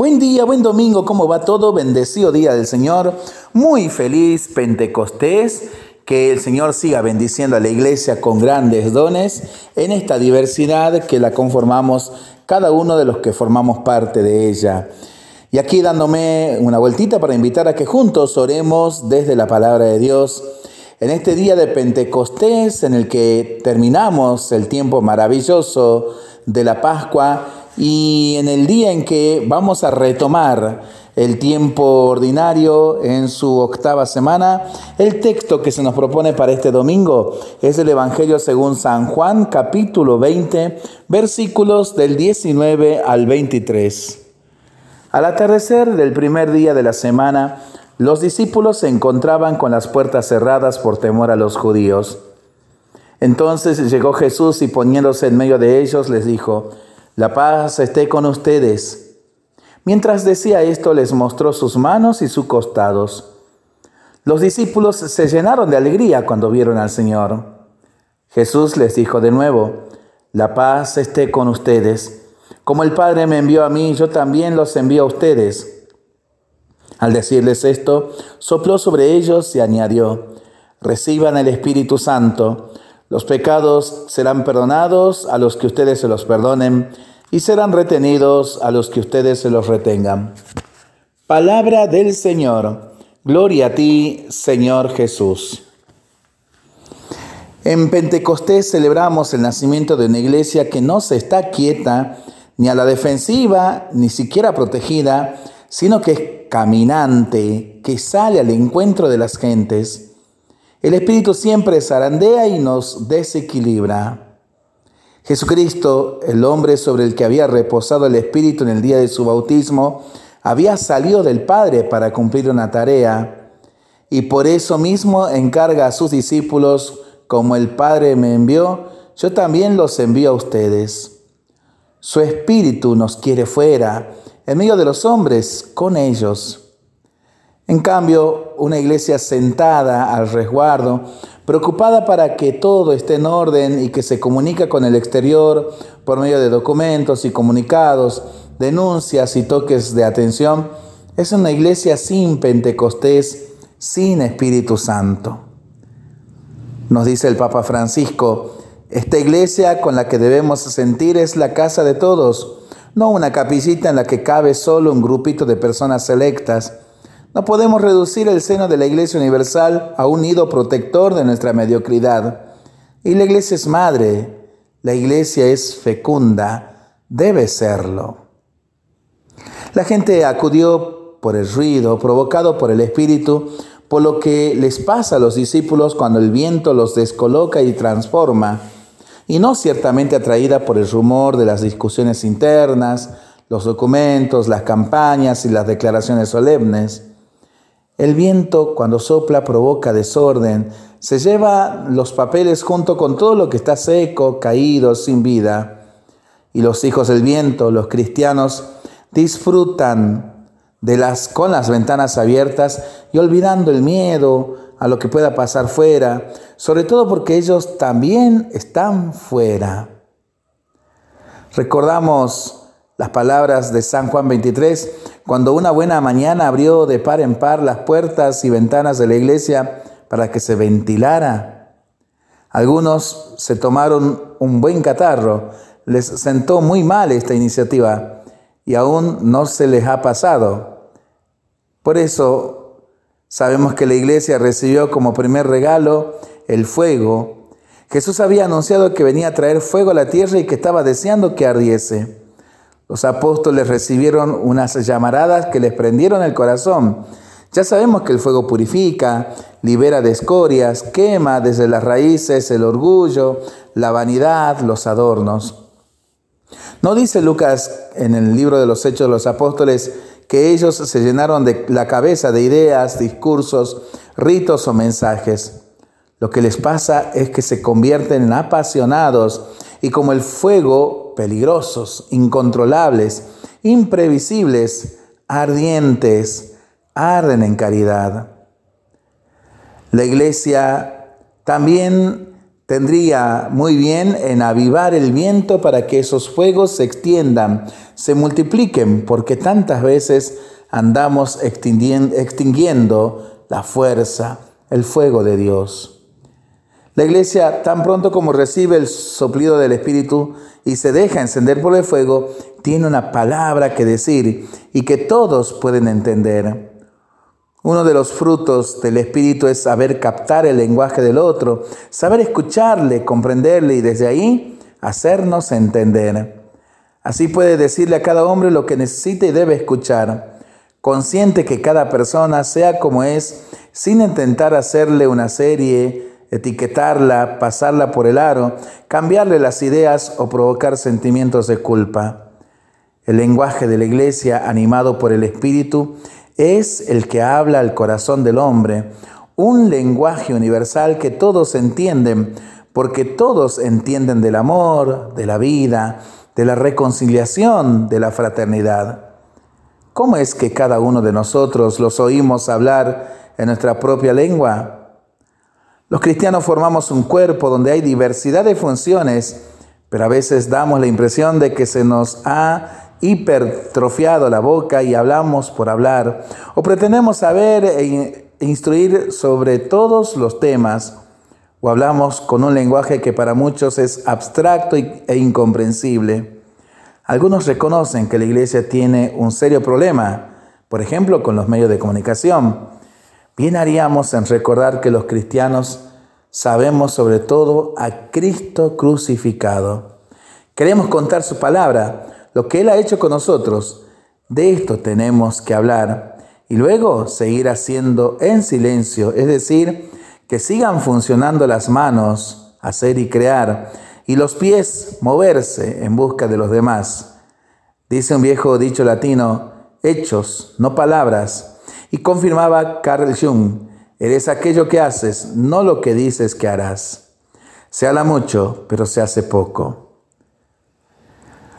Buen día, buen domingo, ¿cómo va todo? Bendecido día del Señor. Muy feliz Pentecostés. Que el Señor siga bendiciendo a la iglesia con grandes dones en esta diversidad que la conformamos cada uno de los que formamos parte de ella. Y aquí dándome una vueltita para invitar a que juntos oremos desde la palabra de Dios en este día de Pentecostés en el que terminamos el tiempo maravilloso de la Pascua y en el día en que vamos a retomar el tiempo ordinario en su octava semana, el texto que se nos propone para este domingo es el Evangelio según San Juan, capítulo 20, versículos del 19 al 23. Al atardecer del primer día de la semana, los discípulos se encontraban con las puertas cerradas por temor a los judíos. Entonces llegó Jesús y poniéndose en medio de ellos les dijo, la paz esté con ustedes. Mientras decía esto les mostró sus manos y sus costados. Los discípulos se llenaron de alegría cuando vieron al Señor. Jesús les dijo de nuevo, la paz esté con ustedes. Como el Padre me envió a mí, yo también los envío a ustedes. Al decirles esto, sopló sobre ellos y añadió, reciban el Espíritu Santo. Los pecados serán perdonados a los que ustedes se los perdonen y serán retenidos a los que ustedes se los retengan. Palabra del Señor. Gloria a ti, Señor Jesús. En Pentecostés celebramos el nacimiento de una iglesia que no se está quieta ni a la defensiva, ni siquiera protegida, sino que es caminante, que sale al encuentro de las gentes el Espíritu siempre zarandea y nos desequilibra. Jesucristo, el hombre sobre el que había reposado el Espíritu en el día de su bautismo, había salido del Padre para cumplir una tarea y por eso mismo encarga a sus discípulos, como el Padre me envió, yo también los envío a ustedes. Su Espíritu nos quiere fuera, en medio de los hombres, con ellos. En cambio, una iglesia sentada al resguardo, preocupada para que todo esté en orden y que se comunica con el exterior por medio de documentos y comunicados, denuncias y toques de atención, es una iglesia sin Pentecostés, sin Espíritu Santo. Nos dice el Papa Francisco, esta iglesia con la que debemos sentir es la casa de todos, no una capillita en la que cabe solo un grupito de personas selectas, no podemos reducir el seno de la Iglesia Universal a un nido protector de nuestra mediocridad. Y la Iglesia es madre, la Iglesia es fecunda, debe serlo. La gente acudió por el ruido provocado por el Espíritu, por lo que les pasa a los discípulos cuando el viento los descoloca y transforma, y no ciertamente atraída por el rumor de las discusiones internas, los documentos, las campañas y las declaraciones solemnes. El viento cuando sopla provoca desorden, se lleva los papeles junto con todo lo que está seco, caído, sin vida. Y los hijos del viento, los cristianos, disfrutan de las con las ventanas abiertas y olvidando el miedo a lo que pueda pasar fuera, sobre todo porque ellos también están fuera. Recordamos las palabras de San Juan 23, cuando una buena mañana abrió de par en par las puertas y ventanas de la iglesia para que se ventilara. Algunos se tomaron un buen catarro, les sentó muy mal esta iniciativa y aún no se les ha pasado. Por eso sabemos que la iglesia recibió como primer regalo el fuego. Jesús había anunciado que venía a traer fuego a la tierra y que estaba deseando que ardiese. Los apóstoles recibieron unas llamaradas que les prendieron el corazón. Ya sabemos que el fuego purifica, libera de escorias, quema desde las raíces el orgullo, la vanidad, los adornos. ¿No dice Lucas en el libro de los Hechos de los Apóstoles que ellos se llenaron de la cabeza de ideas, discursos, ritos o mensajes? Lo que les pasa es que se convierten en apasionados y como el fuego, peligrosos, incontrolables, imprevisibles, ardientes, arden en caridad. La iglesia también tendría muy bien en avivar el viento para que esos fuegos se extiendan, se multipliquen, porque tantas veces andamos extinguiendo la fuerza, el fuego de Dios. La iglesia, tan pronto como recibe el soplido del Espíritu y se deja encender por el fuego, tiene una palabra que decir y que todos pueden entender. Uno de los frutos del Espíritu es saber captar el lenguaje del otro, saber escucharle, comprenderle y desde ahí hacernos entender. Así puede decirle a cada hombre lo que necesita y debe escuchar, consciente que cada persona sea como es, sin intentar hacerle una serie, etiquetarla, pasarla por el aro, cambiarle las ideas o provocar sentimientos de culpa. El lenguaje de la iglesia, animado por el Espíritu, es el que habla al corazón del hombre, un lenguaje universal que todos entienden, porque todos entienden del amor, de la vida, de la reconciliación, de la fraternidad. ¿Cómo es que cada uno de nosotros los oímos hablar en nuestra propia lengua? Los cristianos formamos un cuerpo donde hay diversidad de funciones, pero a veces damos la impresión de que se nos ha hipertrofiado la boca y hablamos por hablar, o pretendemos saber e instruir sobre todos los temas, o hablamos con un lenguaje que para muchos es abstracto e incomprensible. Algunos reconocen que la iglesia tiene un serio problema, por ejemplo, con los medios de comunicación. Bien haríamos en recordar que los cristianos sabemos sobre todo a Cristo crucificado. Queremos contar su palabra, lo que Él ha hecho con nosotros. De esto tenemos que hablar y luego seguir haciendo en silencio, es decir, que sigan funcionando las manos, hacer y crear, y los pies moverse en busca de los demás. Dice un viejo dicho latino, hechos, no palabras, y confirmaba Carl Jung, eres aquello que haces, no lo que dices que harás. Se habla mucho, pero se hace poco.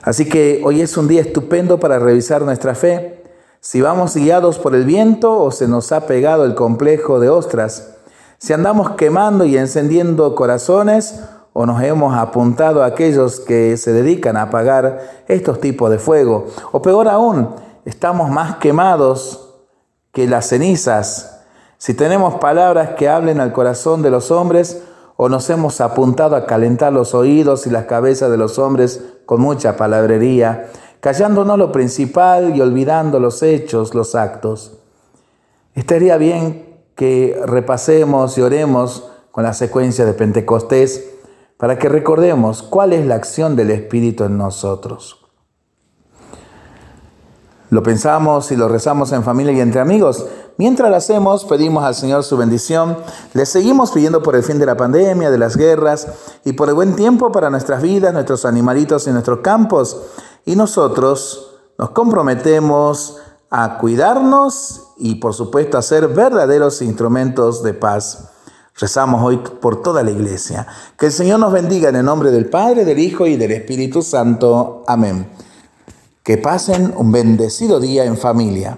Así que hoy es un día estupendo para revisar nuestra fe. Si vamos guiados por el viento o se nos ha pegado el complejo de ostras, si andamos quemando y encendiendo corazones o nos hemos apuntado a aquellos que se dedican a apagar estos tipos de fuego, o peor aún, estamos más quemados que las cenizas. Si tenemos palabras que hablen al corazón de los hombres, o nos hemos apuntado a calentar los oídos y las cabezas de los hombres con mucha palabrería, callándonos lo principal y olvidando los hechos, los actos. Estaría bien que repasemos y oremos con la secuencia de Pentecostés para que recordemos cuál es la acción del Espíritu en nosotros. Lo pensamos y lo rezamos en familia y entre amigos. Mientras lo hacemos, pedimos al Señor su bendición. Le seguimos pidiendo por el fin de la pandemia, de las guerras y por el buen tiempo para nuestras vidas, nuestros animalitos y nuestros campos. Y nosotros nos comprometemos a cuidarnos y por supuesto a ser verdaderos instrumentos de paz. Rezamos hoy por toda la iglesia. Que el Señor nos bendiga en el nombre del Padre, del Hijo y del Espíritu Santo. Amén. Que pasen un bendecido día en familia.